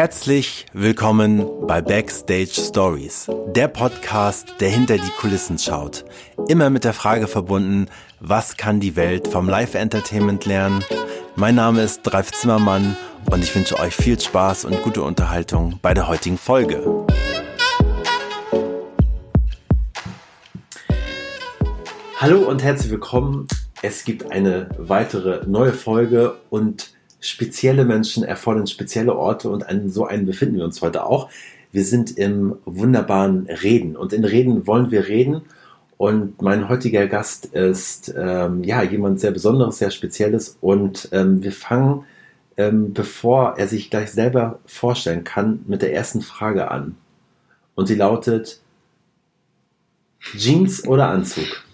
Herzlich willkommen bei Backstage Stories, der Podcast, der hinter die Kulissen schaut. Immer mit der Frage verbunden, was kann die Welt vom Live-Entertainment lernen? Mein Name ist Dreif Zimmermann und ich wünsche euch viel Spaß und gute Unterhaltung bei der heutigen Folge. Hallo und herzlich willkommen. Es gibt eine weitere neue Folge und spezielle Menschen erfordern spezielle Orte und an so einen befinden wir uns heute auch. Wir sind im wunderbaren Reden und in Reden wollen wir reden. Und mein heutiger Gast ist ähm, ja jemand sehr Besonderes, sehr Spezielles. Und ähm, wir fangen, ähm, bevor er sich gleich selber vorstellen kann, mit der ersten Frage an. Und sie lautet: Jeans oder Anzug?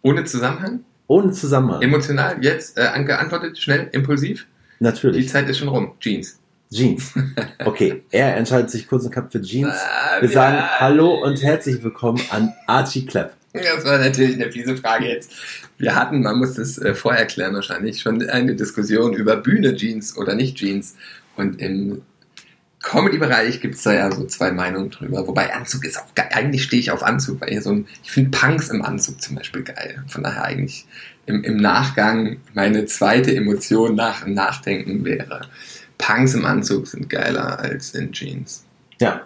Ohne Zusammenhang? Ohne Zusammenhang. Emotional, jetzt äh, geantwortet, schnell, impulsiv? Natürlich. Die Zeit ist schon rum. Jeans. Jeans. Okay, er entscheidet sich kurz und knapp für Jeans. Wir sagen Hallo und herzlich willkommen an Archie Klepp. Das war natürlich eine fiese Frage jetzt. Wir hatten, man muss das äh, vorher klären wahrscheinlich, schon eine Diskussion über Bühne Jeans oder nicht Jeans. Und im Comedy-Bereich gibt es da ja so zwei Meinungen drüber. Wobei Anzug ist auch geil. Eigentlich stehe ich auf Anzug, weil ich so ein, ich finde Punks im Anzug zum Beispiel geil. Von daher eigentlich im, im Nachgang meine zweite Emotion nach dem Nachdenken wäre, Punks im Anzug sind geiler als in Jeans. Ja.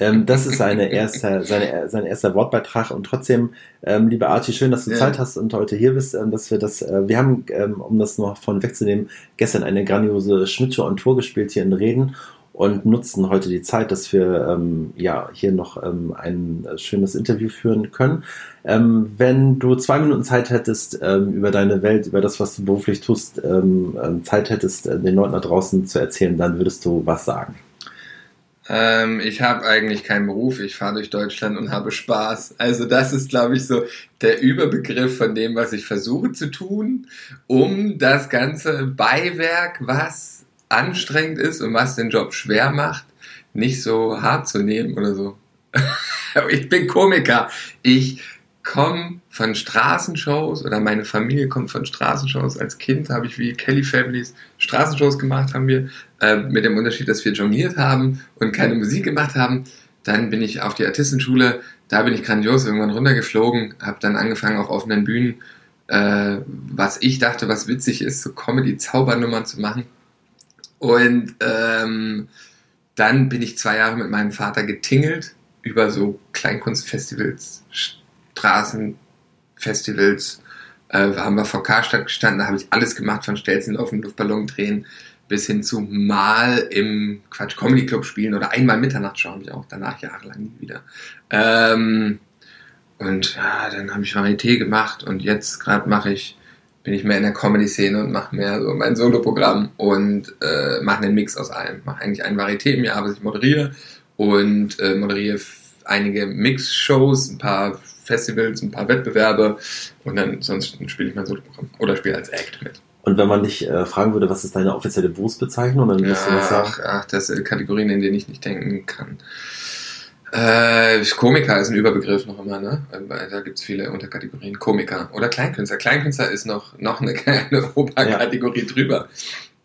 Ähm, das ist seine erste, seine, sein erster Wortbeitrag und trotzdem, ähm, lieber Archie, schön, dass du ja. Zeit hast und heute hier bist, ähm, dass wir das, äh, wir haben, ähm, um das noch von wegzunehmen, gestern eine grandiose Schmidtshow on Tour gespielt hier in Reden und nutzen heute die Zeit, dass wir ähm, ja hier noch ähm, ein schönes Interview führen können. Ähm, wenn du zwei Minuten Zeit hättest, ähm, über deine Welt, über das, was du beruflich tust, ähm, ähm, Zeit hättest, äh, den Leuten da draußen zu erzählen, dann würdest du was sagen? ich habe eigentlich keinen Beruf, ich fahre durch Deutschland und habe Spaß. Also das ist, glaube ich, so der Überbegriff von dem, was ich versuche zu tun, um das ganze Beiwerk, was anstrengend ist und was den Job schwer macht, nicht so hart zu nehmen oder so. ich bin Komiker. Ich komme von Straßenshows oder meine Familie kommt von Straßenshows. Als Kind habe ich wie Kelly Families Straßenshows gemacht, haben wir, äh, mit dem Unterschied, dass wir jongliert haben und keine Musik gemacht haben. Dann bin ich auf die Artistenschule, da bin ich grandios irgendwann runtergeflogen, habe dann angefangen auf offenen Bühnen, äh, was ich dachte, was witzig ist, so Comedy-Zaubernummern zu machen und ähm, dann bin ich zwei Jahre mit meinem Vater getingelt über so Kleinkunstfestivals, Straßenfestivals. Äh, haben wir vor Karstadt gestanden, da habe ich alles gemacht, von Stelzen auf den Luftballon drehen bis hin zu mal im Quatsch Comedy Club spielen oder einmal Mitternachtsshow habe ich auch danach jahrelang nie wieder. Ähm, und ja, dann habe ich Varieté gemacht und jetzt gerade mache ich bin ich mehr in der Comedy-Szene und mache mehr so mein Solo-Programm und äh, mache einen Mix aus allem. Mache eigentlich ein Varieté im Jahr, was ich moderiere und äh, moderiere einige Mix-Shows, ein paar Festivals, ein paar Wettbewerbe und dann sonst spiele ich mein Solo-Programm oder spiele als Act mit. Und wenn man dich äh, fragen würde, was ist deine offizielle Berufsbezeichnung, dann würdest ja, du was sagen? Ach, ach, das sind Kategorien, in denen ich nicht denken kann. Äh, Komiker ist ein Überbegriff noch immer, ne? Da gibt es viele Unterkategorien. Komiker oder Kleinkünstler. Kleinkünstler ist noch, noch eine, eine Oberkategorie ja. drüber.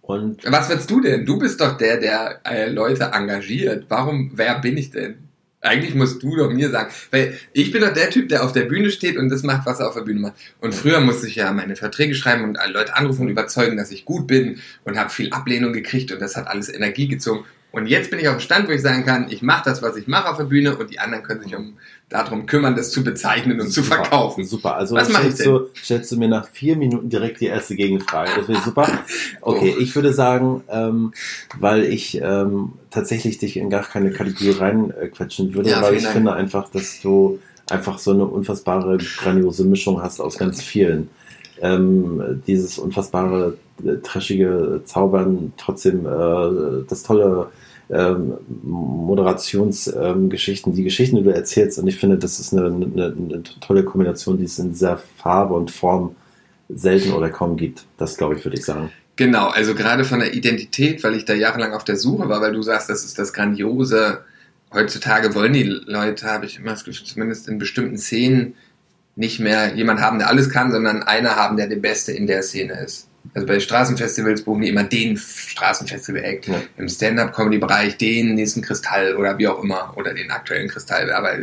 Und Was willst du denn? Du bist doch der, der äh, Leute engagiert. Warum, wer bin ich denn? Eigentlich musst du doch mir sagen, weil ich bin doch der Typ, der auf der Bühne steht und das macht, was er auf der Bühne macht. Und früher musste ich ja meine Verträge schreiben und Leute anrufen und überzeugen, dass ich gut bin und habe viel Ablehnung gekriegt und das hat alles Energie gezogen. Und jetzt bin ich auf dem Stand, wo ich sagen kann, ich mache das, was ich mache auf der Bühne und die anderen können sich um darum kümmern, das zu bezeichnen und super, zu verkaufen. Super, also was stellst, du, stellst du mir nach vier Minuten direkt die erste Gegenfrage. Das wäre super. Okay, oh. ich würde sagen, ähm, weil ich ähm, tatsächlich dich in gar keine Kategorie reinquetschen würde, ja, weil ich Dank. finde einfach, dass du einfach so eine unfassbare, grandiose Mischung hast aus ganz vielen. Ähm, dieses unfassbare, äh, trashige Zaubern, trotzdem äh, das tolle ähm, Moderationsgeschichten, ähm, die Geschichten, die du erzählst. Und ich finde, das ist eine, eine, eine, tolle Kombination, die es in dieser Farbe und Form selten oder kaum gibt. Das glaube ich, würde ich sagen. Genau, also gerade von der Identität, weil ich da jahrelang auf der Suche war, weil du sagst, das ist das Grandiose. Heutzutage wollen die Leute, habe ich immer das Gefühl, zumindest in bestimmten Szenen, nicht mehr jemand haben, der alles kann, sondern einer haben, der der Beste in der Szene ist. Also bei Straßenfestivals buchen die immer den Straßenfestival-Act. Ja. Im Stand-Up-Comedy-Bereich den nächsten Kristall oder wie auch immer. Oder den aktuellen Kristall. Aber,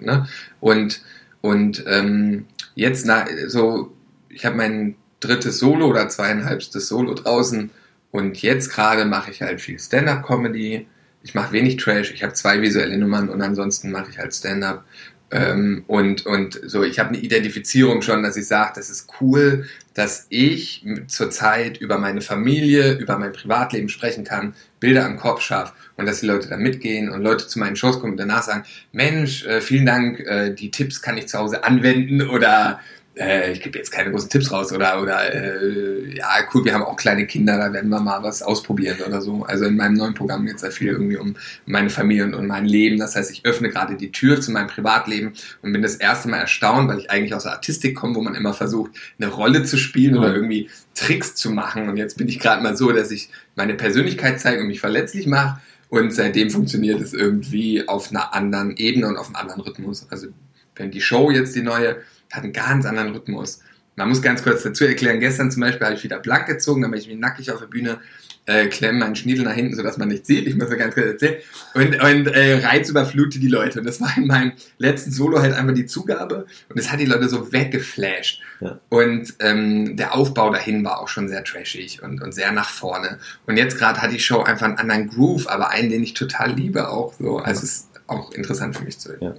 ne? Und, und ähm, jetzt na, so, ich habe mein drittes Solo oder zweieinhalbstes Solo draußen. Und jetzt gerade mache ich halt viel Stand-Up-Comedy. Ich mache wenig Trash. Ich habe zwei visuelle Nummern und ansonsten mache ich halt Stand-Up. Ähm, und, und so, ich habe eine Identifizierung schon, dass ich sage, das ist cool, dass ich zurzeit über meine Familie, über mein Privatleben sprechen kann, Bilder am Kopf schaffe und dass die Leute da mitgehen und Leute zu meinen Shows kommen und danach sagen, Mensch, äh, vielen Dank, äh, die Tipps kann ich zu Hause anwenden oder äh, ich gebe jetzt keine großen Tipps raus oder oder äh, ja cool, wir haben auch kleine Kinder, da werden wir mal was ausprobieren oder so. Also in meinem neuen Programm geht es da viel irgendwie um meine Familie und, um mein Leben. Das heißt, ich öffne gerade die Tür zu meinem Privatleben und bin das erste Mal erstaunt, weil ich eigentlich aus der Artistik komme, wo man immer versucht, eine Rolle zu spielen mhm. oder irgendwie Tricks zu machen. Und jetzt bin ich gerade mal so, dass ich meine Persönlichkeit zeige und mich verletzlich mache. Und seitdem funktioniert es irgendwie auf einer anderen Ebene und auf einem anderen Rhythmus. Also wenn die Show jetzt die neue hat einen ganz anderen Rhythmus. Man muss ganz kurz dazu erklären, gestern zum Beispiel habe ich wieder blank gezogen, dann bin ich wie nackig auf der Bühne, äh, klemme meinen Schniedel nach hinten, sodass man nichts sieht, ich muss das ganz kurz erzählen, und, und äh, Reiz überflute die Leute. Und das war in meinem letzten Solo halt einfach die Zugabe und das hat die Leute so weggeflasht. Ja. Und ähm, der Aufbau dahin war auch schon sehr trashig und, und sehr nach vorne. Und jetzt gerade hat die Show einfach einen anderen Groove, aber einen, den ich total liebe auch so. Also es auch interessant für mich zu, ja.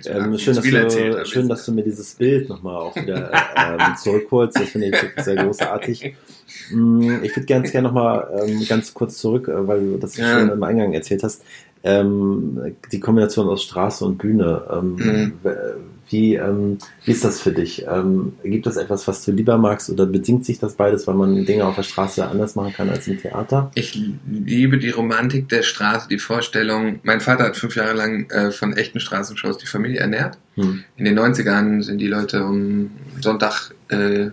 zu ähm, schön, dass du, schön, dass du mir dieses Bild nochmal auch wieder ähm, zurückholst. Das finde ich sehr großartig. Mm, ich würde ganz gerne nochmal ähm, ganz kurz zurück, äh, weil du das ja. schon im Eingang erzählt hast. Ähm, die Kombination aus Straße und Bühne. Ähm, mhm. Wie, ähm, wie ist das für dich? Ähm, gibt es etwas, was du lieber magst oder bedingt sich das beides, weil man Dinge auf der Straße anders machen kann als im Theater? Ich liebe die Romantik der Straße, die Vorstellung. Mein Vater hat fünf Jahre lang äh, von echten Straßenshows die Familie ernährt. Hm. In den 90ern sind die Leute um Sonntag äh,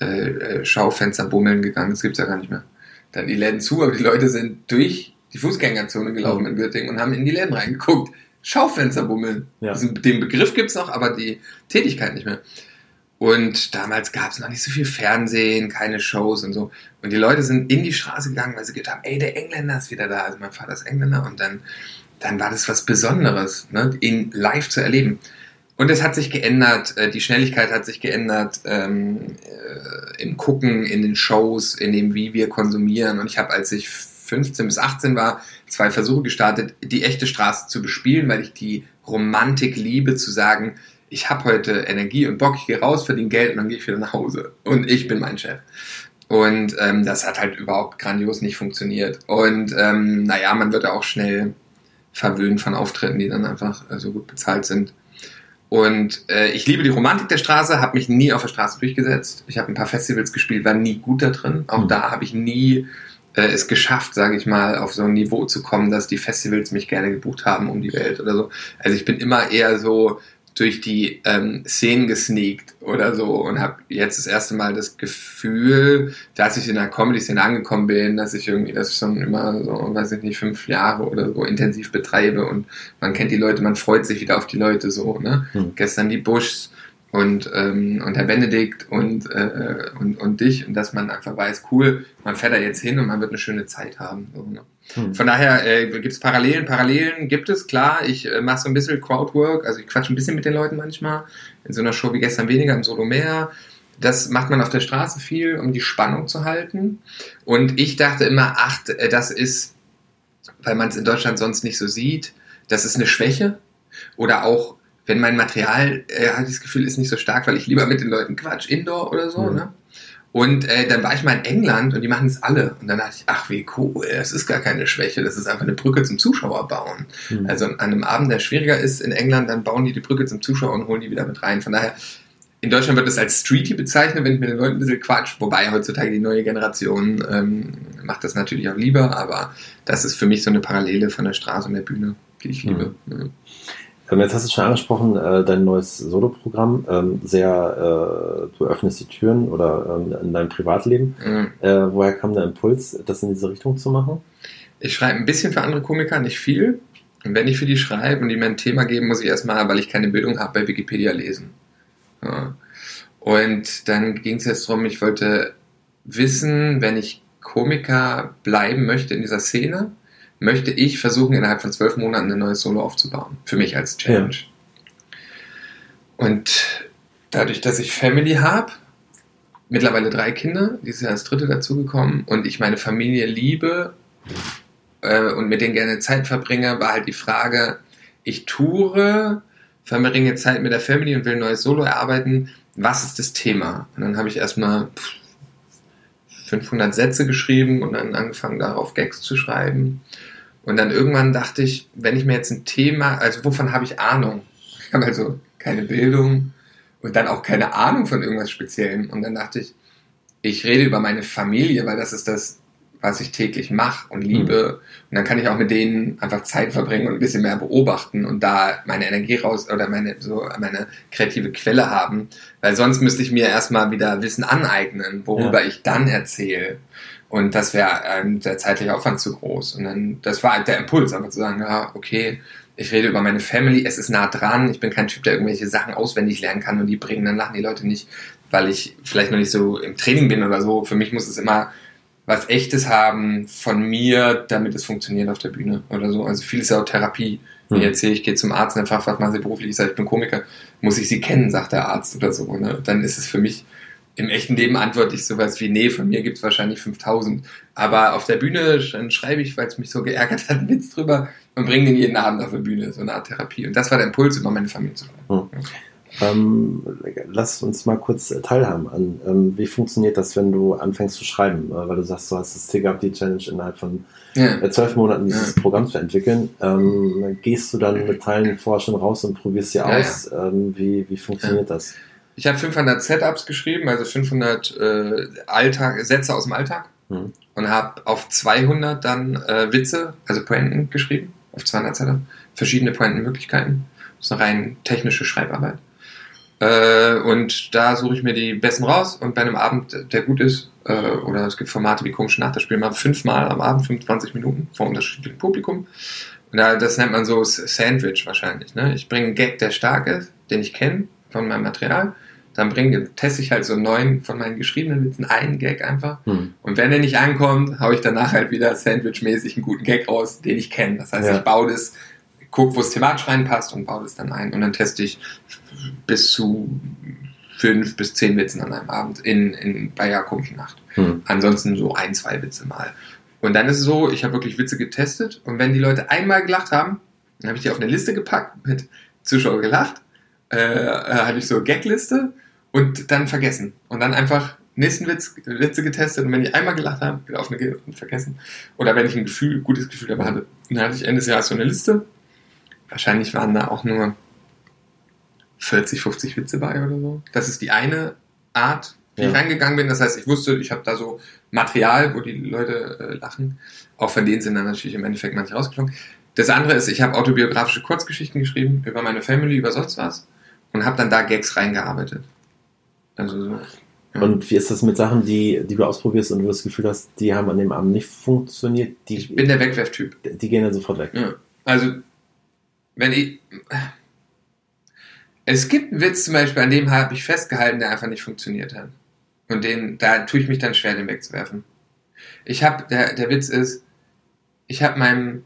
äh, Schaufenster bummeln gegangen. Das gibt's ja gar nicht mehr. Dann die Läden zu, aber die Leute sind durch die Fußgängerzone gelaufen hm. in Göttingen und haben in die Läden reingeguckt. Schaufenster bummeln. Ja. Den Begriff gibt's noch, aber die Tätigkeit nicht mehr. Und damals gab es noch nicht so viel Fernsehen, keine Shows und so. Und die Leute sind in die Straße gegangen, weil sie gedacht haben, ey, der Engländer ist wieder da. Also mein Vater ist Engländer. Und dann, dann war das was Besonderes, ne? ihn live zu erleben. Und es hat sich geändert, äh, die Schnelligkeit hat sich geändert ähm, äh, im Gucken, in den Shows, in dem, wie wir konsumieren. Und ich habe, als ich 15 bis 18 war, zwei Versuche gestartet, die echte Straße zu bespielen, weil ich die Romantik liebe, zu sagen, ich habe heute Energie und Bock, ich gehe raus, verdiene Geld und dann gehe ich wieder nach Hause. Und ich bin mein Chef. Und ähm, das hat halt überhaupt grandios nicht funktioniert. Und ähm, naja, man wird ja auch schnell verwöhnt von Auftritten, die dann einfach äh, so gut bezahlt sind. Und äh, ich liebe die Romantik der Straße, habe mich nie auf der Straße durchgesetzt. Ich habe ein paar Festivals gespielt, war nie gut da drin. Auch mhm. da habe ich nie äh, es geschafft, sage ich mal, auf so ein Niveau zu kommen, dass die Festivals mich gerne gebucht haben um die Welt oder so. Also ich bin immer eher so durch die ähm, Szenen gesneakt oder so und habe jetzt das erste Mal das Gefühl, dass ich in der Comedy-Szene angekommen bin, dass ich irgendwie das schon immer so, weiß ich nicht, fünf Jahre oder so intensiv betreibe und man kennt die Leute, man freut sich wieder auf die Leute so. Ne? Hm. Gestern die Bushs, und, ähm, und Herr Benedikt und, äh, und, und dich und dass man einfach weiß, cool, man fährt da jetzt hin und man wird eine schöne Zeit haben. So, ne? hm. Von daher äh, gibt es Parallelen. Parallelen gibt es, klar. Ich äh, mache so ein bisschen Crowdwork, also ich quatsche ein bisschen mit den Leuten manchmal. In so einer Show wie gestern weniger, im Solo mehr. Das macht man auf der Straße viel, um die Spannung zu halten. Und ich dachte immer, ach, äh, das ist, weil man es in Deutschland sonst nicht so sieht, das ist eine Schwäche. Oder auch wenn mein Material, äh, hatte ich das Gefühl, ist nicht so stark, weil ich lieber mit den Leuten quatsch, Indoor oder so, mhm. ne? Und äh, dann war ich mal in England und die machen es alle. Und dann dachte ich, ach wie cool, das ist gar keine Schwäche, das ist einfach eine Brücke zum Zuschauer bauen. Mhm. Also an einem Abend, der schwieriger ist in England, dann bauen die die Brücke zum Zuschauer und holen die wieder mit rein. Von daher, in Deutschland wird das als Streety bezeichnet, wenn ich mit den Leuten ein bisschen quatsch. Wobei heutzutage die neue Generation ähm, macht das natürlich auch lieber, aber das ist für mich so eine Parallele von der Straße und der Bühne, die ich liebe. Mhm. Ähm, jetzt hast du schon angesprochen, äh, dein neues Solo-Programm. Ähm, sehr, äh, du öffnest die Türen oder ähm, in deinem Privatleben. Mhm. Äh, woher kam der Impuls, das in diese Richtung zu machen? Ich schreibe ein bisschen für andere Komiker, nicht viel. Und wenn ich für die schreibe und die mir ein Thema geben, muss ich erstmal, weil ich keine Bildung habe, bei Wikipedia lesen. Ja. Und dann ging es jetzt darum, ich wollte wissen, wenn ich Komiker bleiben möchte in dieser Szene, möchte ich versuchen, innerhalb von zwölf Monaten ein neues Solo aufzubauen. Für mich als Challenge. Ja. Und dadurch, dass ich Family habe, mittlerweile drei Kinder, dieses Jahr als dritte dazugekommen und ich meine Familie liebe äh, und mit denen gerne Zeit verbringe, war halt die Frage, ich toure, verbringe Zeit mit der Family und will ein neues Solo erarbeiten. Was ist das Thema? Und dann habe ich erstmal 500 Sätze geschrieben und dann angefangen darauf Gags zu schreiben. Und dann irgendwann dachte ich, wenn ich mir jetzt ein Thema, also wovon habe ich Ahnung? Ich habe also keine Bildung und dann auch keine Ahnung von irgendwas Speziellem. Und dann dachte ich, ich rede über meine Familie, weil das ist das, was ich täglich mache und liebe. Mhm. Und dann kann ich auch mit denen einfach Zeit verbringen und ein bisschen mehr beobachten und da meine Energie raus oder meine, so meine kreative Quelle haben. Weil sonst müsste ich mir erstmal wieder Wissen aneignen, worüber ja. ich dann erzähle. Und das wäre ähm, der zeitliche Aufwand zu groß. Und dann, das war halt der Impuls, einfach zu sagen, ja, okay, ich rede über meine Family, es ist nah dran, ich bin kein Typ, der irgendwelche Sachen auswendig lernen kann und die bringen, dann lachen die Leute nicht, weil ich vielleicht noch nicht so im Training bin oder so. Für mich muss es immer was Echtes haben von mir, damit es funktioniert auf der Bühne oder so. Also viel ist ja auch Therapie. Wenn ich hm. erzähle, ich gehe zum Arzt und einfach was machen Sie beruflich, ich sage, ich bin Komiker, muss ich Sie kennen, sagt der Arzt oder so. Ne? Dann ist es für mich im echten Leben antworte ich sowas wie, nee, von mir gibt es wahrscheinlich 5000. Aber auf der Bühne dann schreibe ich, weil es mich so geärgert hat, einen Witz drüber und bringe den jeden Abend auf der Bühne, so eine Art Therapie. Und das war der Impuls, über meine Familie zu schreiben. Hm. Ähm, lass uns mal kurz teilhaben an, ähm, wie funktioniert das, wenn du anfängst zu schreiben? Äh, weil du sagst, du hast das Ziel gehabt, die Challenge innerhalb von ja. Äh, zwölf Monaten dieses ja. Programm zu entwickeln. Ähm, gehst du dann mit Teilen vorher schon raus und probierst sie ja, aus? Ähm, wie, wie funktioniert das? Ich habe 500 Setups geschrieben, also 500 äh, Alltag, Sätze aus dem Alltag hm. und habe auf 200 dann äh, Witze, also Pointen geschrieben, auf 200 Setups, verschiedene Pointenmöglichkeiten. Das ist eine rein technische Schreibarbeit. Äh, und da suche ich mir die besten raus und bei einem Abend, der gut ist, äh, oder es gibt Formate wie komische Nacht, da spielen wir fünfmal am Abend, 25 Minuten vor unterschiedlichem Publikum. Und da, das nennt man so Sandwich wahrscheinlich. Ne? Ich bringe einen Gag, der stark ist, den ich kenne von meinem Material dann bringe, teste ich halt so neun von meinen geschriebenen Witzen einen Gag einfach. Hm. Und wenn der nicht ankommt, haue ich danach halt wieder sandwichmäßig einen guten Gag raus, den ich kenne. Das heißt, ja. ich baue das, gucke, wo es thematisch reinpasst und baue das dann ein. Und dann teste ich bis zu fünf bis zehn Witzen an einem Abend in, in bei Jakobischen Nacht. Hm. Ansonsten so ein, zwei Witze mal. Und dann ist es so, ich habe wirklich Witze getestet und wenn die Leute einmal gelacht haben, dann habe ich die auf eine Liste gepackt mit Zuschauer gelacht, äh, äh hatte ich so Gagliste und dann vergessen. Und dann einfach nächsten Witz, Witze getestet und wenn ich einmal gelacht habe, wieder auf eine und vergessen. Oder wenn ich ein Gefühl, gutes Gefühl dabei hatte. dann hatte ich Ende des Jahres so eine Liste. Wahrscheinlich waren da auch nur 40, 50 Witze bei oder so. Das ist die eine Art, wie ja. ich reingegangen bin. Das heißt, ich wusste, ich habe da so Material, wo die Leute äh, lachen. Auch von denen sind dann natürlich im Endeffekt manche rausgeflogen. Das andere ist, ich habe autobiografische Kurzgeschichten geschrieben über meine Family, über sonst was und habe dann da Gags reingearbeitet. Also so. Ja. Und wie ist das mit Sachen, die, die du ausprobierst und du das Gefühl hast, die haben an dem Abend nicht funktioniert? Die, ich bin der Wegwerftyp. Die gehen dann sofort weg. Ja. Also, wenn ich. Es gibt einen Witz zum Beispiel, an dem habe ich festgehalten, der einfach nicht funktioniert hat. Und den, da tue ich mich dann schwer, den wegzuwerfen. Ich habe, der, der Witz ist, ich habe meinem,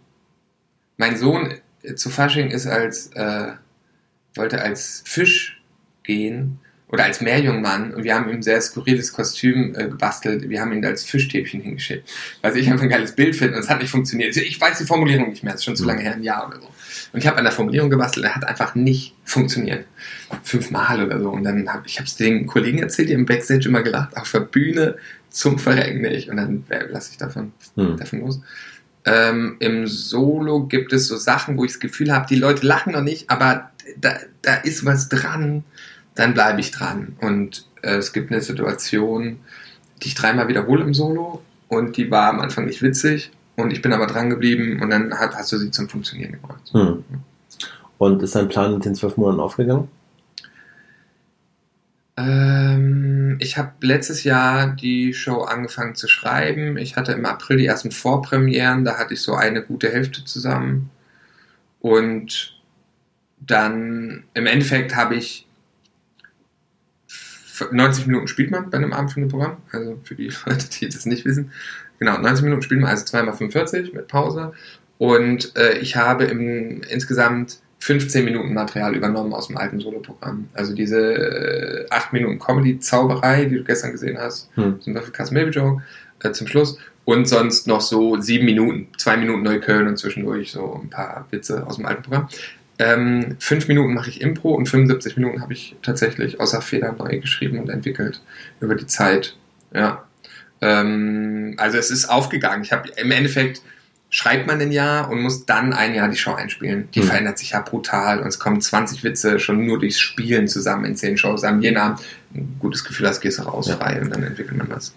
mein Sohn zu Fasching ist als, äh, wollte als Fisch gehen oder als Meerjungmann und wir haben ihm ein sehr skurriles Kostüm äh, gebastelt. Wir haben ihn als Fischstäbchen hingeschickt, weil ich einfach ein geiles Bild finde und es hat nicht funktioniert. Ich weiß die Formulierung nicht mehr, das ist schon zu lange her, ein Jahr oder so. Und ich habe an der Formulierung gebastelt, er hat einfach nicht funktioniert. Fünfmal oder so. Und dann habe ich es den Kollegen erzählt, die im Backstage immer gelacht, auf der Bühne zum Verrecken nicht. Und dann äh, lasse ich davon, hm. davon los. Ähm, Im Solo gibt es so Sachen, wo ich das Gefühl habe, die Leute lachen noch nicht, aber da, da ist was dran dann bleibe ich dran. Und äh, es gibt eine Situation, die ich dreimal wiederhole im Solo und die war am Anfang nicht witzig und ich bin aber dran geblieben und dann hat, hast du sie zum Funktionieren gebracht. Hm. Und ist dein Plan in den zwölf Monaten aufgegangen? Ähm, ich habe letztes Jahr die Show angefangen zu schreiben. Ich hatte im April die ersten Vorpremieren, da hatte ich so eine gute Hälfte zusammen. Und dann im Endeffekt habe ich 90 Minuten spielt man bei einem Abendfindeprogramm, also für die Leute, die das nicht wissen. Genau, 90 Minuten spielt man, also 2 x 45 mit Pause. Und äh, ich habe im, insgesamt 15 Minuten Material übernommen aus dem alten Solo-Programm. Also diese äh, 8 Minuten Comedy-Zauberei, die du gestern gesehen hast, hm. zum Beispiel Cast Maybe Joke, äh, zum Schluss. Und sonst noch so 7 Minuten, 2 Minuten Neukölln und zwischendurch so ein paar Witze aus dem alten Programm. Ähm, fünf Minuten mache ich Impro und 75 Minuten habe ich tatsächlich außer Feder neu geschrieben und entwickelt über die Zeit. Ja. Ähm, also es ist aufgegangen. Ich habe im Endeffekt schreibt man ein Jahr und muss dann ein Jahr die Show einspielen. Die mhm. verändert sich ja brutal und es kommen 20 Witze schon nur durchs Spielen zusammen in 10 Shows. Am jeden Abend ein gutes Gefühl hast, gehst du raus ja. frei und dann entwickelt man was.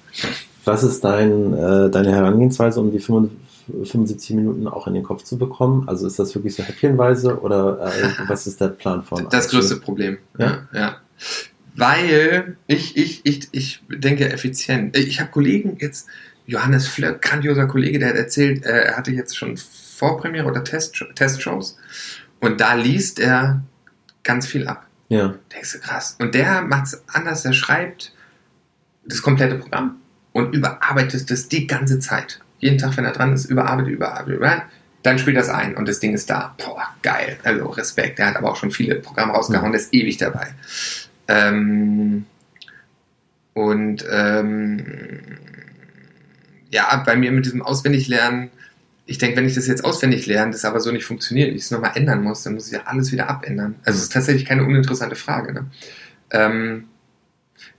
Was ist dein, äh, deine Herangehensweise, um die 55 75 Minuten auch in den Kopf zu bekommen? Also ist das wirklich so häppchenweise oder äh, was ist der Plan von? Das größte Problem. Ja. ja. Weil ich, ich, ich, ich denke effizient. Ich habe Kollegen jetzt, Johannes Flöck, grandioser Kollege, der hat erzählt, äh, er hatte jetzt schon Vorpremiere oder Test, Testshows und da liest er ganz viel ab. Ja. Denkst du krass. Und der macht es anders, der schreibt das komplette Programm und überarbeitet das die ganze Zeit jeden Tag, wenn er dran ist, überarbeitet, überarbeitet, überarbeitet. Dann spielt das ein und das Ding ist da. Boah, geil. Also Respekt. Der hat aber auch schon viele Programme rausgehauen, der ist ewig dabei. Ähm, und ähm, ja, bei mir mit diesem Auswendiglernen, ich denke, wenn ich das jetzt auswendig lerne, das aber so nicht funktioniert, ich es nochmal ändern muss, dann muss ich ja alles wieder abändern. Also es ist tatsächlich keine uninteressante Frage. Ne? Ähm,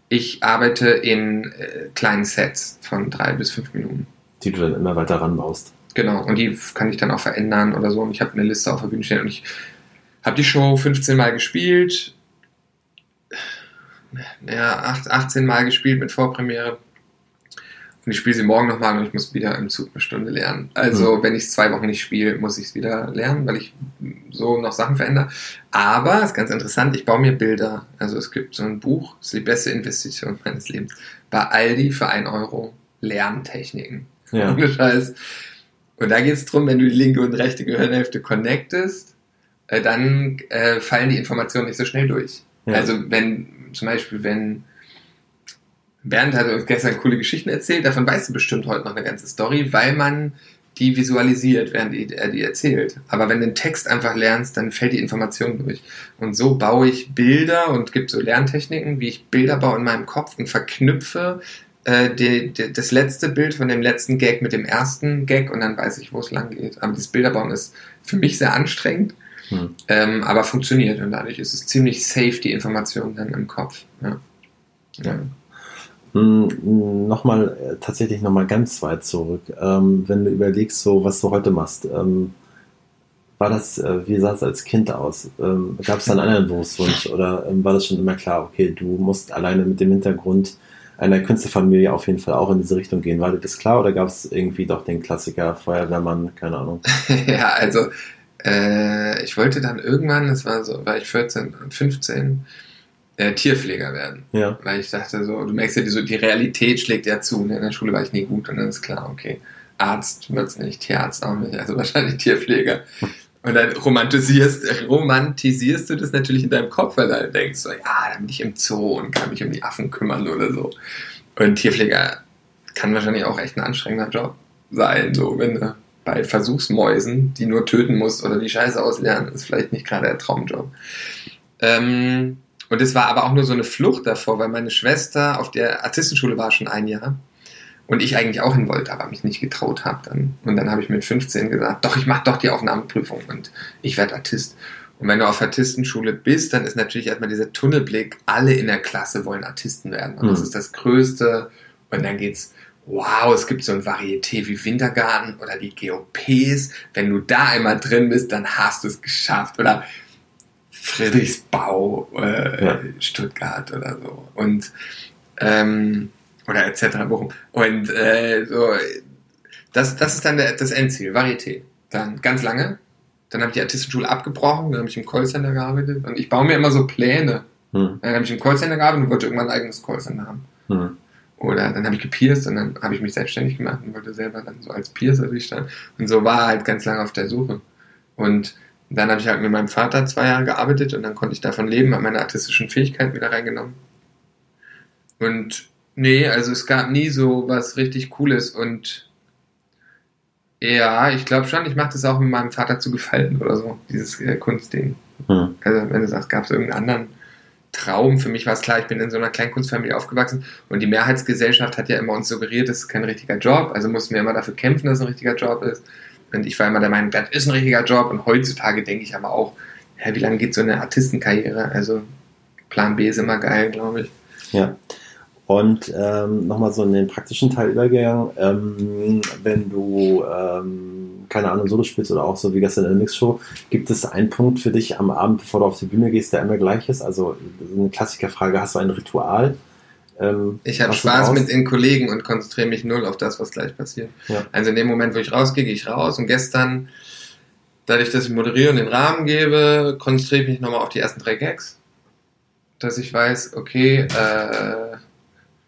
ich arbeite in äh, kleinen Sets von drei bis fünf Minuten die du dann immer weiter ranbaust. Genau, und die kann ich dann auch verändern oder so. Und ich habe eine Liste auf der Bühne stehen und ich habe die Show 15 Mal gespielt, ja, 18 Mal gespielt mit Vorpremiere. Und ich spiele sie morgen nochmal und ich muss wieder im Zug eine Stunde lernen. Also, mhm. wenn ich es zwei Wochen nicht spiele, muss ich es wieder lernen, weil ich so noch Sachen verändere. Aber, ist ganz interessant, ich baue mir Bilder. Also, es gibt so ein Buch, das ist die beste Investition meines Lebens. Bei Aldi für 1 Euro Lerntechniken. Ja. Ohne Scheiß. Und da geht es darum, wenn du die linke und rechte Gehirnhälfte connectest, äh, dann äh, fallen die Informationen nicht so schnell durch. Ja. Also wenn zum Beispiel, wenn Bernd hat uns gestern coole Geschichten erzählt, davon weißt du bestimmt heute noch eine ganze Story, weil man die visualisiert, während er die erzählt. Aber wenn du den Text einfach lernst, dann fällt die Information durch. Und so baue ich Bilder und gibt so Lerntechniken, wie ich Bilder baue in meinem Kopf und verknüpfe äh, die, die, das letzte Bild von dem letzten Gag mit dem ersten Gag und dann weiß ich, wo es lang geht. Aber das Bilderbauen ist für mich sehr anstrengend, hm. ähm, aber funktioniert und dadurch ist es ziemlich safe, die Information dann im Kopf. Ja. ja. Hm, nochmal, äh, tatsächlich nochmal ganz weit zurück. Ähm, wenn du überlegst, so was du heute machst, ähm, war das, äh, wie sah es als Kind aus? Ähm, Gab es da einen anderen Berufswunsch oder ähm, war das schon immer klar, okay, du musst alleine mit dem Hintergrund einer Künstlerfamilie auf jeden Fall auch in diese Richtung gehen. War dir das klar oder gab es irgendwie doch den Klassiker Feuerwehrmann, keine Ahnung? ja, also äh, ich wollte dann irgendwann, das war so, war ich 14 und 15, äh, Tierpfleger werden. Ja. Weil ich dachte so, du merkst ja, die, so, die Realität schlägt ja zu. Ne? In der Schule war ich nie gut und dann ist klar, okay, Arzt wird's nicht, Tierarzt auch nicht, also wahrscheinlich Tierpfleger. Und dann romantisierst, romantisierst du das natürlich in deinem Kopf, weil du denkst so, ja, dann bin ich im Zoo und kann mich um die Affen kümmern oder so. Und Tierpfleger kann wahrscheinlich auch echt ein anstrengender Job sein, so wenn du bei Versuchsmäusen, die nur töten musst oder die Scheiße auslernen, ist vielleicht nicht gerade der Traumjob. Ähm, und es war aber auch nur so eine Flucht davor, weil meine Schwester auf der Artistenschule war schon ein Jahr und ich eigentlich auch hin wollte, aber mich nicht getraut habe dann. Und dann habe ich mit 15 gesagt, doch, ich mache doch die Aufnahmeprüfung und ich werde Artist. Und wenn du auf Artistenschule bist, dann ist natürlich erstmal dieser Tunnelblick, alle in der Klasse wollen Artisten werden. Und mhm. das ist das Größte. Und dann geht's, wow, es gibt so ein Varieté wie Wintergarten oder die GOPs. Wenn du da einmal drin bist, dann hast du es geschafft. Oder Friedrichsbau, äh, ja. Stuttgart oder so. Und ähm, oder etc. Bochum. Und äh, so, das, das ist dann der, das Endziel, Varieté. Dann ganz lange. Dann habe ich die Artistenschule abgebrochen, dann habe ich im Callcenter gearbeitet. Und ich baue mir immer so Pläne. Hm. Dann habe ich im Callcenter gearbeitet und wollte irgendwann ein eigenes Callcenter haben. Hm. Oder dann habe ich gepierst und dann habe ich mich selbstständig gemacht und wollte selber dann so als Piercer durchstarten. Und so war halt ganz lange auf der Suche. Und dann habe ich halt mit meinem Vater zwei Jahre gearbeitet und dann konnte ich davon leben, habe meine artistischen Fähigkeiten wieder reingenommen Und nee, also es gab nie so was richtig Cooles und ja, ich glaube schon, ich mache das auch mit meinem Vater zu gefallen oder so, dieses äh, Kunstding. Hm. Also wenn du sagst, gab es irgendeinen anderen Traum, für mich war es klar, ich bin in so einer Kleinkunstfamilie aufgewachsen und die Mehrheitsgesellschaft hat ja immer uns suggeriert, das ist kein richtiger Job, also mussten wir immer dafür kämpfen, dass es ein richtiger Job ist. Und ich war immer der Meinung, das ist ein richtiger Job und heutzutage denke ich aber auch, hä, wie lange geht so eine Artistenkarriere? Also Plan B ist immer geil, glaube ich. Ja. Und ähm, nochmal so in den praktischen Teil übergegangen, ähm, wenn du, ähm, keine Ahnung, Solo spielst oder auch so wie gestern in der Mixshow, gibt es einen Punkt für dich am Abend, bevor du auf die Bühne gehst, der immer gleich ist? Also eine Klassikerfrage, hast du ein Ritual? Ähm, ich habe Spaß mit den Kollegen und konzentriere mich null auf das, was gleich passiert. Ja. Also in dem Moment, wo ich rausgehe, gehe ich raus und gestern, dadurch, dass ich moderiere und den Rahmen gebe, konzentriere ich mich nochmal auf die ersten drei Gags. Dass ich weiß, okay, äh,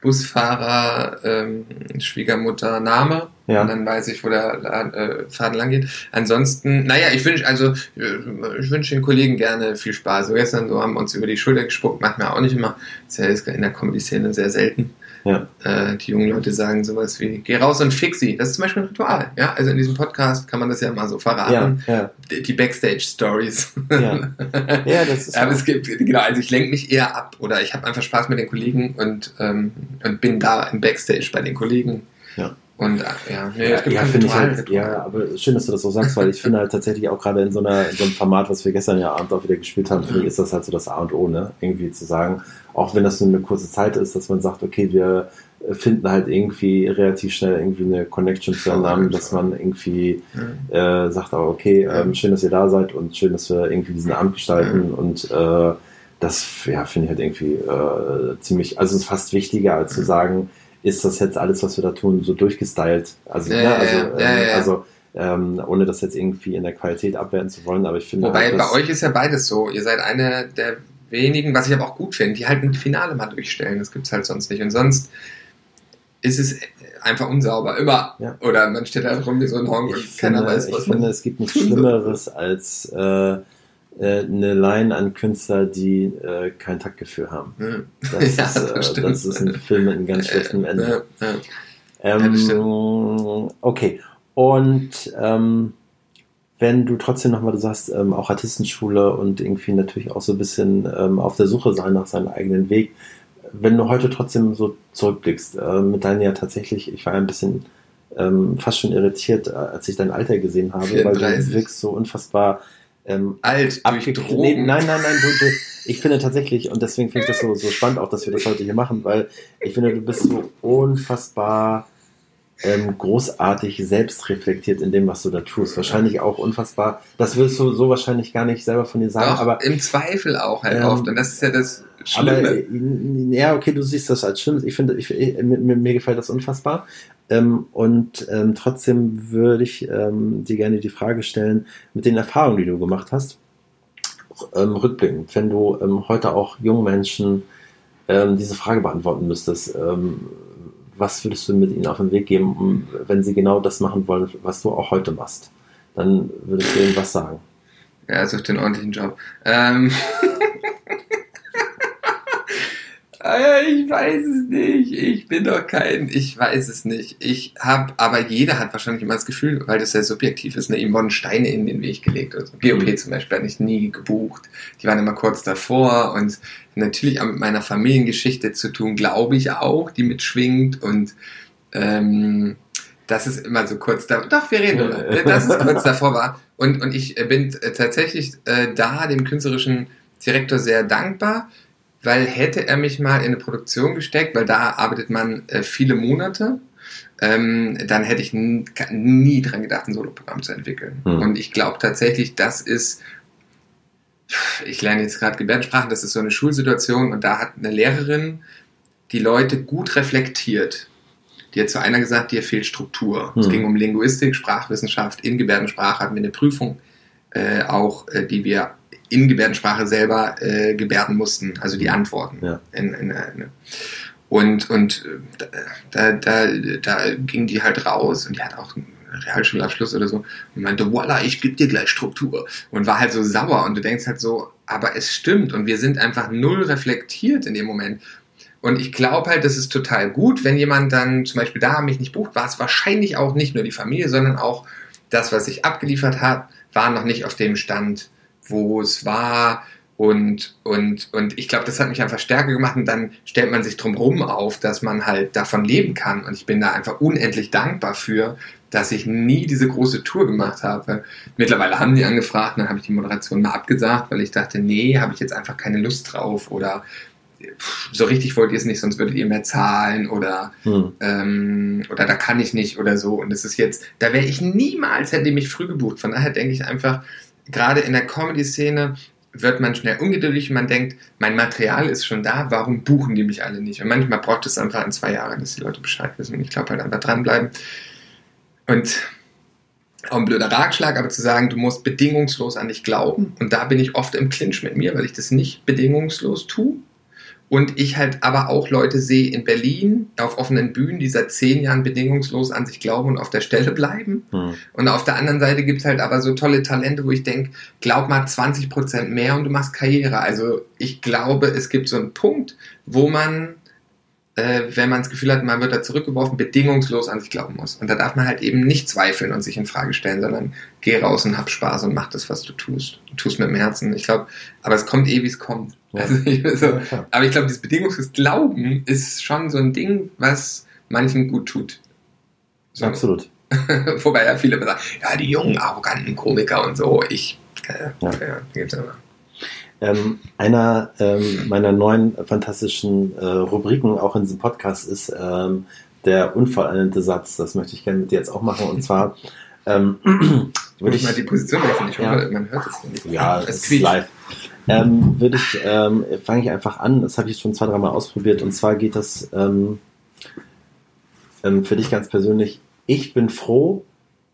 Busfahrer, ähm, Schwiegermutter, Name. Ja. Und dann weiß ich, wo der äh, Faden lang geht. Ansonsten, naja, ich wünsche also, äh, ich wünsche den Kollegen gerne viel Spaß. So gestern so haben wir uns über die Schulter gespuckt, macht mir auch nicht immer. Ist ja in der Comedy-Szene sehr selten. Ja. Äh, die jungen Leute sagen sowas wie, geh raus und fix sie. Das ist zum Beispiel ein Ritual. Ja? Also in diesem Podcast kann man das ja mal so verraten. Ja, ja. Die, die Backstage-Stories. Ja. ja, das ist. Aber es gibt, genau, also ich lenke mich eher ab oder ich habe einfach Spaß mit den Kollegen und, ähm, und bin da im Backstage bei den Kollegen. Ja. Und äh, ja, nee, ja, ja finde ich halt, ja, aber schön, dass du das so sagst, weil ich finde halt tatsächlich auch gerade in so, einer, in so einem Format, was wir gestern ja Abend auch wieder gespielt haben, finde ich, ist das halt so das A und O, ne? Irgendwie zu sagen, auch wenn das nur eine kurze Zeit ist, dass man sagt, okay, wir finden halt irgendwie relativ schnell irgendwie eine Connection zueinander, dass man irgendwie äh, sagt, aber okay, ähm, schön, dass ihr da seid und schön, dass wir irgendwie diesen Abend gestalten und äh, das ja, finde ich halt irgendwie äh, ziemlich, also es ist fast wichtiger, als zu sagen, ist das jetzt alles, was wir da tun, so durchgestylt. Also, ja, ne, also, ja, ähm, ja, also ähm, ohne das jetzt irgendwie in der Qualität abwerten zu wollen, aber ich finde. Wobei halt, bei euch ist ja beides so. Ihr seid eine der wenigen, was ich aber auch gut finde, die halt ein Finale mal durchstellen. Das gibt es halt sonst nicht. Und sonst ist es einfach unsauber. Immer. Ja. Oder man steht halt rum wie so ein Honk und keiner weiß, was Ich finde, es gibt nichts Schlimmeres als äh, äh, eine Line an Künstler, die äh, kein Taktgefühl haben. Das, ja, ist, das, äh, das, ist ein Film mit einem ganz schlechten Ende. Ja, ja. Ähm, okay. Und ähm, wenn du trotzdem nochmal, du sagst, ähm, auch Artistenschule und irgendwie natürlich auch so ein bisschen ähm, auf der Suche sein nach seinem eigenen Weg, wenn du heute trotzdem so zurückblickst, äh, mit deinen ja tatsächlich, ich war ein bisschen ähm, fast schon irritiert, äh, als ich dein Alter gesehen habe, 34. weil du wirkst so unfassbar ähm, alt durch Drogen. Nee, nein, nein, nein, du, du, ich finde tatsächlich, und deswegen finde ich das so, so spannend auch, dass wir das heute hier machen, weil ich finde, du bist so unfassbar ähm, großartig selbst reflektiert in dem, was du da tust. Wahrscheinlich auch unfassbar, das willst du so wahrscheinlich gar nicht selber von dir sagen, Doch, aber. Im Zweifel auch halt ähm, oft, und das ist ja das Schlimme. Aber, äh, ja, okay, du siehst das als schlimm. Ich finde, ich, mir, mir gefällt das unfassbar. Ähm, und ähm, trotzdem würde ich ähm, dir gerne die Frage stellen, mit den Erfahrungen, die du gemacht hast, ähm, rückblickend, wenn du ähm, heute auch jungen Menschen ähm, diese Frage beantworten müsstest, ähm, was würdest du mit ihnen auf den Weg geben, um, wenn sie genau das machen wollen, was du auch heute machst? Dann würdest du ihnen was sagen. Ja, such den ordentlichen Job. Ähm ich weiß es nicht. Ich bin doch kein. Ich weiß es nicht. Ich habe, aber jeder hat wahrscheinlich immer das Gefühl, weil das ja subjektiv ist, ne, ihm wurden Steine in den Weg gelegt. Also GOP mhm. zum Beispiel hatte ich nie gebucht. Die waren immer kurz davor und natürlich auch mit meiner Familiengeschichte zu tun, glaube ich auch, die mitschwingt und ähm, das ist immer so kurz da. Doch, wir reden, oder? dass es kurz davor war. Und, und ich bin äh, tatsächlich äh, da dem künstlerischen Direktor sehr dankbar, weil hätte er mich mal in eine Produktion gesteckt, weil da arbeitet man äh, viele Monate, ähm, dann hätte ich nie dran gedacht, ein Soloprogramm zu entwickeln. Mhm. Und ich glaube tatsächlich, das ist, ich lerne jetzt gerade Gebärdensprachen, das ist so eine Schulsituation und da hat eine Lehrerin die Leute gut reflektiert. Die hat zu einer gesagt, dir fehlt Struktur. Mhm. Es ging um Linguistik, Sprachwissenschaft, in Gebärdensprache hatten wir eine Prüfung, äh, auch äh, die wir in Gebärdensprache selber äh, gebärden mussten, also die Antworten. Ja. In, in, in, und und da, da, da ging die halt raus und die hat auch einen Realschulabschluss oder so und meinte, voila, ich gebe dir gleich Struktur. Und war halt so sauer und du denkst halt so, aber es stimmt und wir sind einfach null reflektiert in dem Moment. Und ich glaube halt, das ist total gut, wenn jemand dann zum Beispiel da mich nicht bucht, war es wahrscheinlich auch nicht nur die Familie, sondern auch das, was ich abgeliefert habe, war noch nicht auf dem Stand, wo es war. Und, und, und ich glaube, das hat mich einfach stärker gemacht und dann stellt man sich drumherum auf, dass man halt davon leben kann. Und ich bin da einfach unendlich dankbar für, dass ich nie diese große Tour gemacht habe. Mittlerweile haben die angefragt, dann habe ich die Moderation mal abgesagt, weil ich dachte, nee, habe ich jetzt einfach keine Lust drauf oder so richtig wollt ihr es nicht, sonst würdet ihr mehr zahlen oder, hm. ähm, oder da kann ich nicht oder so. Und es ist jetzt, da wäre ich niemals, hätte ich mich früh gebucht. Von daher denke ich einfach, gerade in der Comedy-Szene wird man schnell ungeduldig man denkt, mein Material ist schon da, warum buchen die mich alle nicht? Und manchmal braucht es einfach in zwei Jahren, dass die Leute Bescheid wissen. Und ich glaube halt einfach dranbleiben. Und auch ein blöder Ratschlag, aber zu sagen, du musst bedingungslos an dich glauben. Und da bin ich oft im Clinch mit mir, weil ich das nicht bedingungslos tue. Und ich halt aber auch Leute sehe in Berlin auf offenen Bühnen, die seit zehn Jahren bedingungslos an sich glauben und auf der Stelle bleiben. Hm. Und auf der anderen Seite gibt's halt aber so tolle Talente, wo ich denke, glaub mal 20 Prozent mehr und du machst Karriere. Also ich glaube, es gibt so einen Punkt, wo man äh, wenn man das Gefühl hat, man wird da zurückgeworfen, bedingungslos an sich glauben muss. Und da darf man halt eben nicht zweifeln und sich in Frage stellen, sondern geh raus und hab Spaß und mach das, was du tust. Du tust mit dem Herzen. Ich glaube, aber es kommt eh, wie es kommt. Ja. Also, so, ja, aber ich glaube, dieses bedingungsloses Glauben ist schon so ein Ding, was manchen gut tut. So. Absolut. Wobei ja viele sagen, ja, die jungen, arroganten Komiker und so, ich, äh, ja. ja, gibt's immer. Ähm, einer ähm, meiner neuen fantastischen äh, Rubriken auch in diesem Podcast ist ähm, der unvollendete Satz. Das möchte ich gerne mit dir jetzt auch machen. Und zwar ähm, würde ich mal die Position wechseln. Ich hoffe, ja, man hört es nicht. Ja, es ist live. Ähm, würde ich ähm, fange ich einfach an. Das habe ich schon zwei, dreimal ausprobiert. Und zwar geht das ähm, ähm, für dich ganz persönlich. Ich bin froh,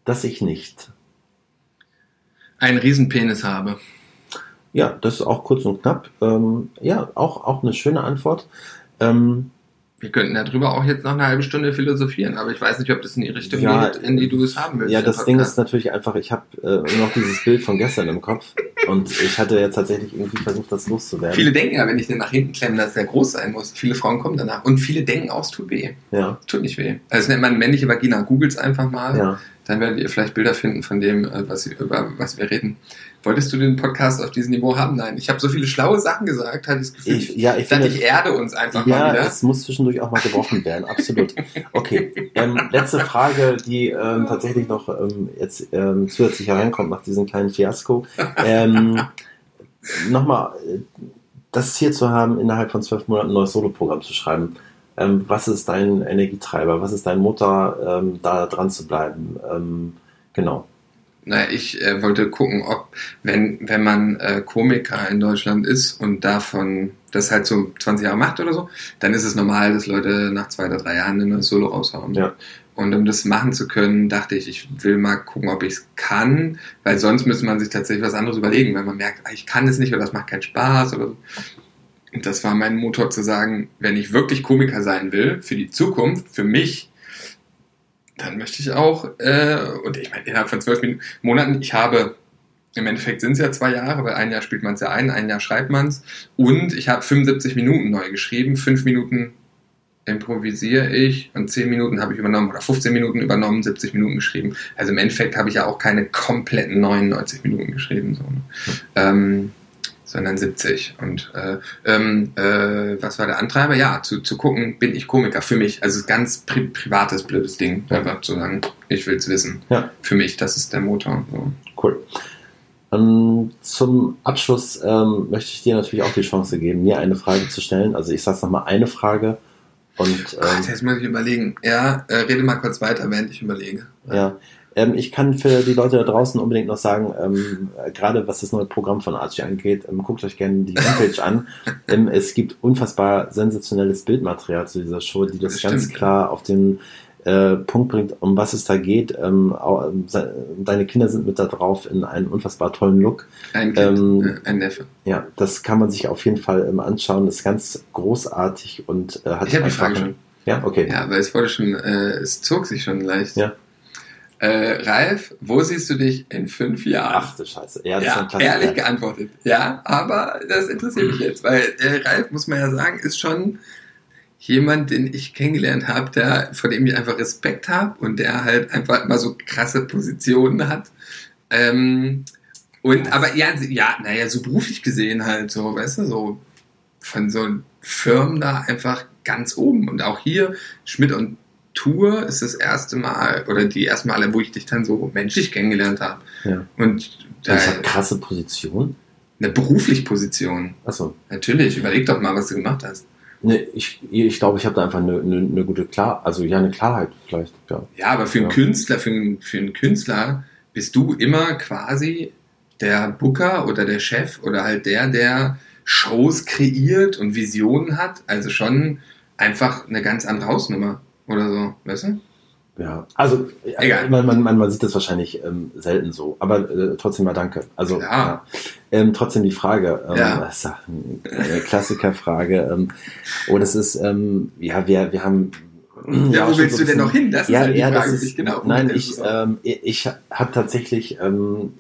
dass ich nicht einen Riesenpenis habe. Ja, das ist auch kurz und knapp. Ähm, ja, auch, auch eine schöne Antwort. Ähm, wir könnten darüber auch jetzt noch eine halbe Stunde philosophieren, aber ich weiß nicht, ob das in die Richtung ja, geht, in die du es haben willst. Ja, das Ding ist natürlich einfach, ich habe äh, noch dieses Bild von gestern im Kopf und ich hatte jetzt tatsächlich irgendwie versucht, das loszuwerden. Viele denken ja, wenn ich den nach hinten klemme, dass der groß sein muss. Viele Frauen kommen danach und viele denken auch, es tut weh. Ja. Tut nicht weh. Also nennt man männliche Vagina. Googles einfach mal. Ja. Dann werdet ihr vielleicht Bilder finden von dem, äh, was, über was wir reden. Wolltest du den Podcast auf diesem Niveau haben? Nein. Ich habe so viele schlaue Sachen gesagt, hatte ich das Gefühl. Ich, ja, ich, finde, ich erde uns einfach ja, mal wieder. Ja, es muss zwischendurch auch mal gebrochen werden, absolut. Okay, ähm, letzte Frage, die ähm, tatsächlich noch ähm, jetzt ähm, zusätzlich hereinkommt nach diesem kleinen Fiasko. Ähm, Nochmal, äh, das Ziel zu haben, innerhalb von zwölf Monaten ein neues Soloprogramm zu schreiben. Ähm, was ist dein Energietreiber? Was ist dein Mutter, ähm, da dran zu bleiben? Genau. Na, ich äh, wollte gucken, ob, wenn, wenn man äh, Komiker in Deutschland ist und davon das halt so 20 Jahre macht oder so, dann ist es normal, dass Leute nach zwei oder drei Jahren eine Solo raushauen. Ja. Und um das machen zu können, dachte ich, ich will mal gucken, ob ich es kann, weil sonst müsste man sich tatsächlich was anderes überlegen, wenn man merkt, ah, ich kann es nicht oder das macht keinen Spaß oder so. Und das war mein Motor zu sagen, wenn ich wirklich Komiker sein will, für die Zukunft, für mich, dann möchte ich auch, äh, und ich meine, innerhalb von zwölf Monaten, ich habe, im Endeffekt sind es ja zwei Jahre, weil ein Jahr spielt man es ja ein, ein Jahr schreibt man es. Und ich habe 75 Minuten neu geschrieben, fünf Minuten improvisiere ich und zehn Minuten habe ich übernommen oder 15 Minuten übernommen, 70 Minuten geschrieben. Also im Endeffekt habe ich ja auch keine kompletten 99 Minuten geschrieben. So. Ne? Ähm, sondern 70. Und äh, ähm, äh, was war der Antreiber? Ja, zu, zu gucken, bin ich Komiker für mich. Also ganz pri privates, blödes Ding. Ja. Einfach zu sagen, ich will es wissen. Ja. Für mich, das ist der Motor. So. Cool. Um, ähm, zum Abschluss ähm, möchte ich dir natürlich auch die Chance geben, mir eine Frage zu stellen. Also ich sage nochmal eine Frage. Und, ähm, Gott, jetzt muss ich überlegen. Ja, äh, rede mal kurz weiter, während ich überlege. Ja, ähm, ich kann für die Leute da draußen unbedingt noch sagen, ähm, gerade was das neue Programm von Archie angeht, ähm, guckt euch gerne die Homepage an. Ähm, es gibt unfassbar sensationelles Bildmaterial zu dieser Show, die das, das ganz klar auf den äh, Punkt bringt, um was es da geht. Ähm, auch, deine Kinder sind mit da drauf in einem unfassbar tollen Look. Ein Kind, ähm, ein Neffe. Ja, das kann man sich auf jeden Fall ähm, anschauen. Das ist ganz großartig und äh, hat. Ich habe die Frage schon. Ja, okay. Ja, weil es wurde schon, äh, es zog sich schon leicht. Ja. Äh, Ralf, wo siehst du dich in fünf Jahren? Ach du Scheiße. Ja, das ja, ist ehrlich Zeit. geantwortet. Ja, aber das interessiert mich jetzt, weil äh, Ralf, muss man ja sagen, ist schon jemand, den ich kennengelernt habe, der, vor dem ich einfach Respekt habe und der halt einfach immer so krasse Positionen hat. Ähm, und aber ja, ja, naja, so beruflich gesehen halt so, weißt du, so von so Firmen da einfach ganz oben. Und auch hier, Schmidt und Tour ist das erste Mal oder die ersten Male, wo ich dich dann so menschlich kennengelernt habe. Ja. Und Das da, hat krasse Position. eine beruflich Position. Achso. Natürlich, überleg doch mal, was du gemacht hast. Nee, ich, ich glaube, ich habe da einfach eine, eine, eine gute Klar, also ja, eine Klarheit vielleicht. Ja. Ja, aber für einen Ja. Künstler, für einen, für einen Künstler bist du immer quasi der Booker oder der Chef oder halt der, der Shows kreiert und Visionen hat. Also schon einfach eine ganz andere Hausnummer oder so, weißt du? Ja, also äh, Egal. Man, man, man, man sieht das wahrscheinlich ähm, selten so, aber äh, trotzdem mal danke. Also Ja. Ähm, trotzdem die Frage, ähm, Ja. ja eine Klassikerfrage. Ähm, oh, das ist, ähm, ja, wir, wir haben. Ja, wo willst so du denn noch hin? Das ja, ist halt die ja, Frage, ist, ich genau Nein, ich, ähm, ich, ich habe tatsächlich, ähm,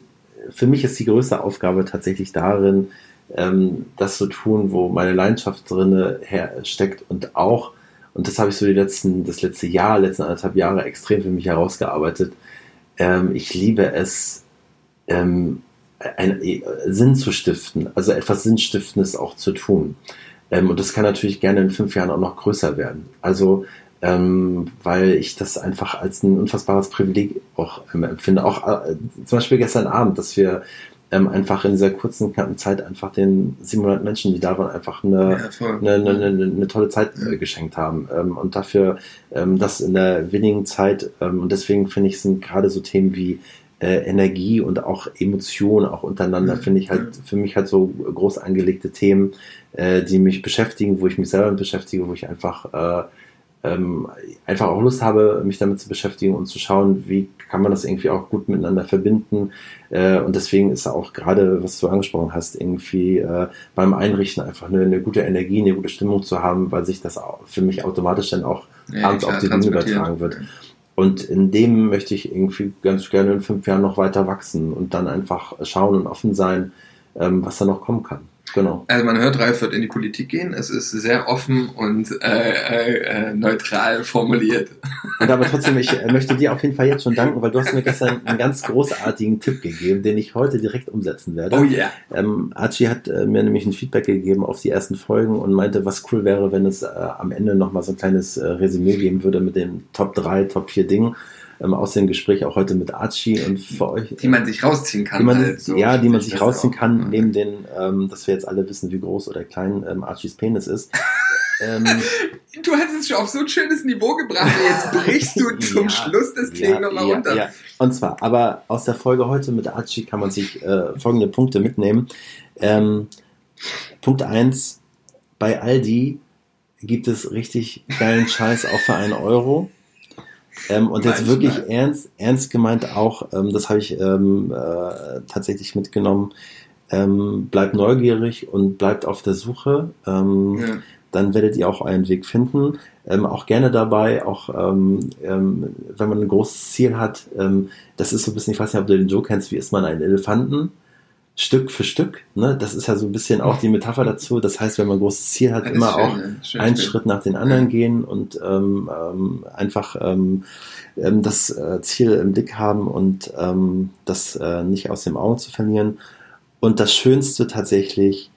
für mich ist die größte Aufgabe tatsächlich darin, ähm, das zu tun, wo meine Leidenschaft drinne her steckt und auch, und das habe ich so die letzten, das letzte Jahr, letzten anderthalb Jahre extrem für mich herausgearbeitet. Ähm, ich liebe es, ähm, ein, Sinn zu stiften, also etwas Sinnstiftendes auch zu tun. Ähm, und das kann natürlich gerne in fünf Jahren auch noch größer werden. Also, ähm, weil ich das einfach als ein unfassbares Privileg auch ähm, empfinde. Auch äh, zum Beispiel gestern Abend, dass wir ähm, einfach in dieser kurzen, knappen Zeit einfach den 700 Menschen, die da waren, einfach eine, ja, eine, eine, eine, eine tolle Zeit äh, geschenkt haben. Ähm, und dafür ähm, das in der wenigen Zeit, ähm, und deswegen finde ich, sind gerade so Themen wie äh, Energie und auch Emotionen auch untereinander, Mhm. finde ich halt für mich halt so groß angelegte Themen, äh, die mich beschäftigen, wo ich mich selber beschäftige, wo ich einfach äh, ähm, einfach auch Lust habe, mich damit zu beschäftigen und zu schauen, wie kann man das irgendwie auch gut miteinander verbinden. Äh, und deswegen ist auch gerade, was du angesprochen hast, irgendwie äh, beim Einrichten einfach eine, eine gute Energie, eine gute Stimmung zu haben, weil sich das für mich automatisch dann auch Ja, abends klar, auf die Bühne übertragen wird. Und in dem möchte ich irgendwie ganz gerne in fünf Jahren noch weiter wachsen und dann einfach schauen und offen sein, ähm, was da noch kommen kann. Genau. Also man hört, Ralf wird in die Politik gehen. Es ist sehr offen und äh, äh, äh, neutral formuliert. Und aber trotzdem, ich äh, möchte dir auf jeden Fall jetzt schon danken, weil du hast mir gestern einen ganz großartigen Tipp gegeben, den ich heute direkt umsetzen werde. Oh yeah. Ähm, Archie hat äh, mir nämlich ein Feedback gegeben auf die ersten Folgen und meinte, was cool wäre, wenn es äh, am Ende nochmal so ein kleines Resümee geben würde mit den Top 3, Top 4 Dingen ähm, aus dem Gespräch auch heute mit Archie und für euch. Die man sich rausziehen kann. die man, halt, so. ja, die man Ich sich rausziehen auch. kann, Ja. neben den, ähm, dass wir jetzt alle wissen, wie groß oder klein ähm, Archies Penis ist. ähm, Du hast es schon auf so ein schönes Niveau gebracht. Jetzt brichst du zum Ja, Schluss das Ding nochmal ja, runter. ja. Und zwar, aber aus der Folge heute mit Archie kann man sich äh, folgende Punkte mitnehmen. Ähm, Punkt 1, bei Aldi gibt es richtig geilen Scheiß auch für einen Euro. Ähm, und jetzt wirklich ernst, ernst gemeint auch, ähm, das habe ich ähm, äh, tatsächlich mitgenommen, ähm, bleibt neugierig und bleibt auf der Suche. Ähm, Ja. dann werdet ihr auch euren Weg finden. Ähm, auch gerne dabei, auch wenn man ein großes Ziel hat. Das ist so ein bisschen, ich weiß nicht, ob du den Joe kennst, wie isst man einen Elefanten? Stück für Stück. Ne? Das ist ja so ein bisschen auch die Metapher dazu. Das heißt, wenn man ein großes Ziel hat, Das immer schön, auch ja. Schön, einen schön. Schritt nach den anderen gehen und ähm, ähm, einfach ähm, ähm, das äh, Ziel im Blick haben und ähm, das äh, nicht aus den Augen zu verlieren. Und das Schönste tatsächlich,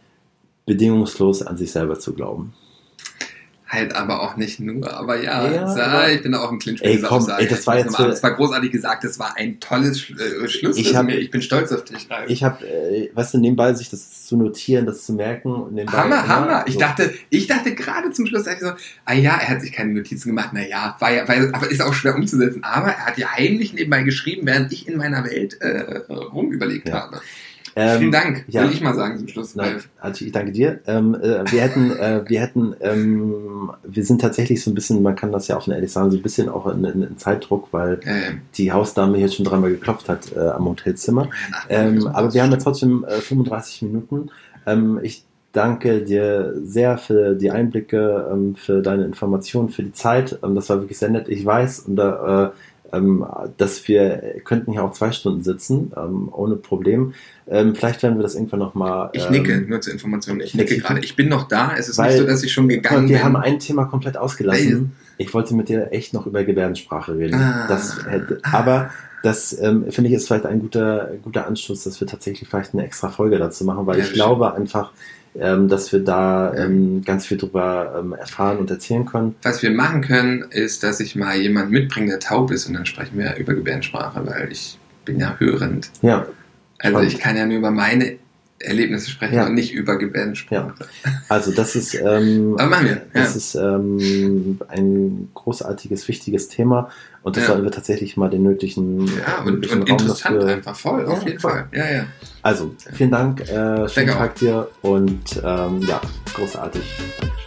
bedingungslos an sich selber zu glauben. Halt aber auch nicht nur, aber ja, Ja, aber- ich bin auch ein Clinch Ey, komm, ey, das war Ich jetzt für- Das war großartig gesagt, das war ein tolles äh, Schluss. Ich hab- ich bin stolz auf dich, Ralf. Ich habe, äh, weißt du, nebenbei sich das zu notieren, das zu merken. Hammer, immer Hammer. Ich so- dachte, ich dachte gerade zum Schluss, ich so, ah ja, er hat sich keine Notizen gemacht, na ja, war ja, war, aber ist auch schwer umzusetzen. Aber er hat ja heimlich nebenbei geschrieben, während ich in meiner Welt äh, rumüberlegt Ja. habe. Ähm, Vielen Dank, ja. will ich mal sagen zum Schluss, Nein. Archie, ich danke dir. Ähm, äh, wir hätten, äh, wir hätten, ähm, wir sind tatsächlich so ein bisschen, man kann das ja offen ehrlich sagen, so ein bisschen auch in, in, in Zeitdruck, weil Ähm, die Hausdame hier schon dreimal geklopft hat äh, am Hotelzimmer. Ähm, aber wir haben jetzt trotzdem äh, 35 Minuten. Ähm, ich danke dir sehr für die Einblicke, ähm, für deine Informationen, für die Zeit. Das war wirklich sehr nett. Ich weiß, und da, äh, ähm, dass wir könnten hier auch zwei Stunden sitzen, ähm, ohne Problem. Ähm, vielleicht werden wir das irgendwann nochmal. Ich nicke, ähm, nur zur Information. Ich nicke gerade. Ich bin noch da. Es ist Weil- nicht so, dass ich schon gegangen wir bin. haben ein Thema komplett ausgelassen. Ich wollte mit dir echt noch über Gebärdensprache reden. Ah. Das hätte, aber das ähm, finde ich ist vielleicht ein guter, guter Anstoß, dass wir tatsächlich vielleicht eine extra Folge dazu machen, weil Ja, ich glaube einfach, ähm, dass wir da ähm, ganz viel drüber ähm, erfahren und erzählen können. Was wir machen können, ist, dass ich mal jemanden mitbringe, der taub ist und dann sprechen wir über Gebärdensprache, weil ich bin ja hörend. Ja, Also Spannend. ich kann ja nur über meine Erlebnisse sprechen Ja. und nicht über Gebärdensprache. also das ist, ähm, wir. Ja. das ist ähm, ein großartiges, wichtiges Thema und das Ja. sollten wir tatsächlich mal den nötigen, Ja, und, nötigen und Raum interessant dafür- einfach, voll, auf Ja, jeden. Fall. Ja, ja. Also, vielen Dank, äh, schönen Tag dir und ähm, ja, großartig. Dankeschön.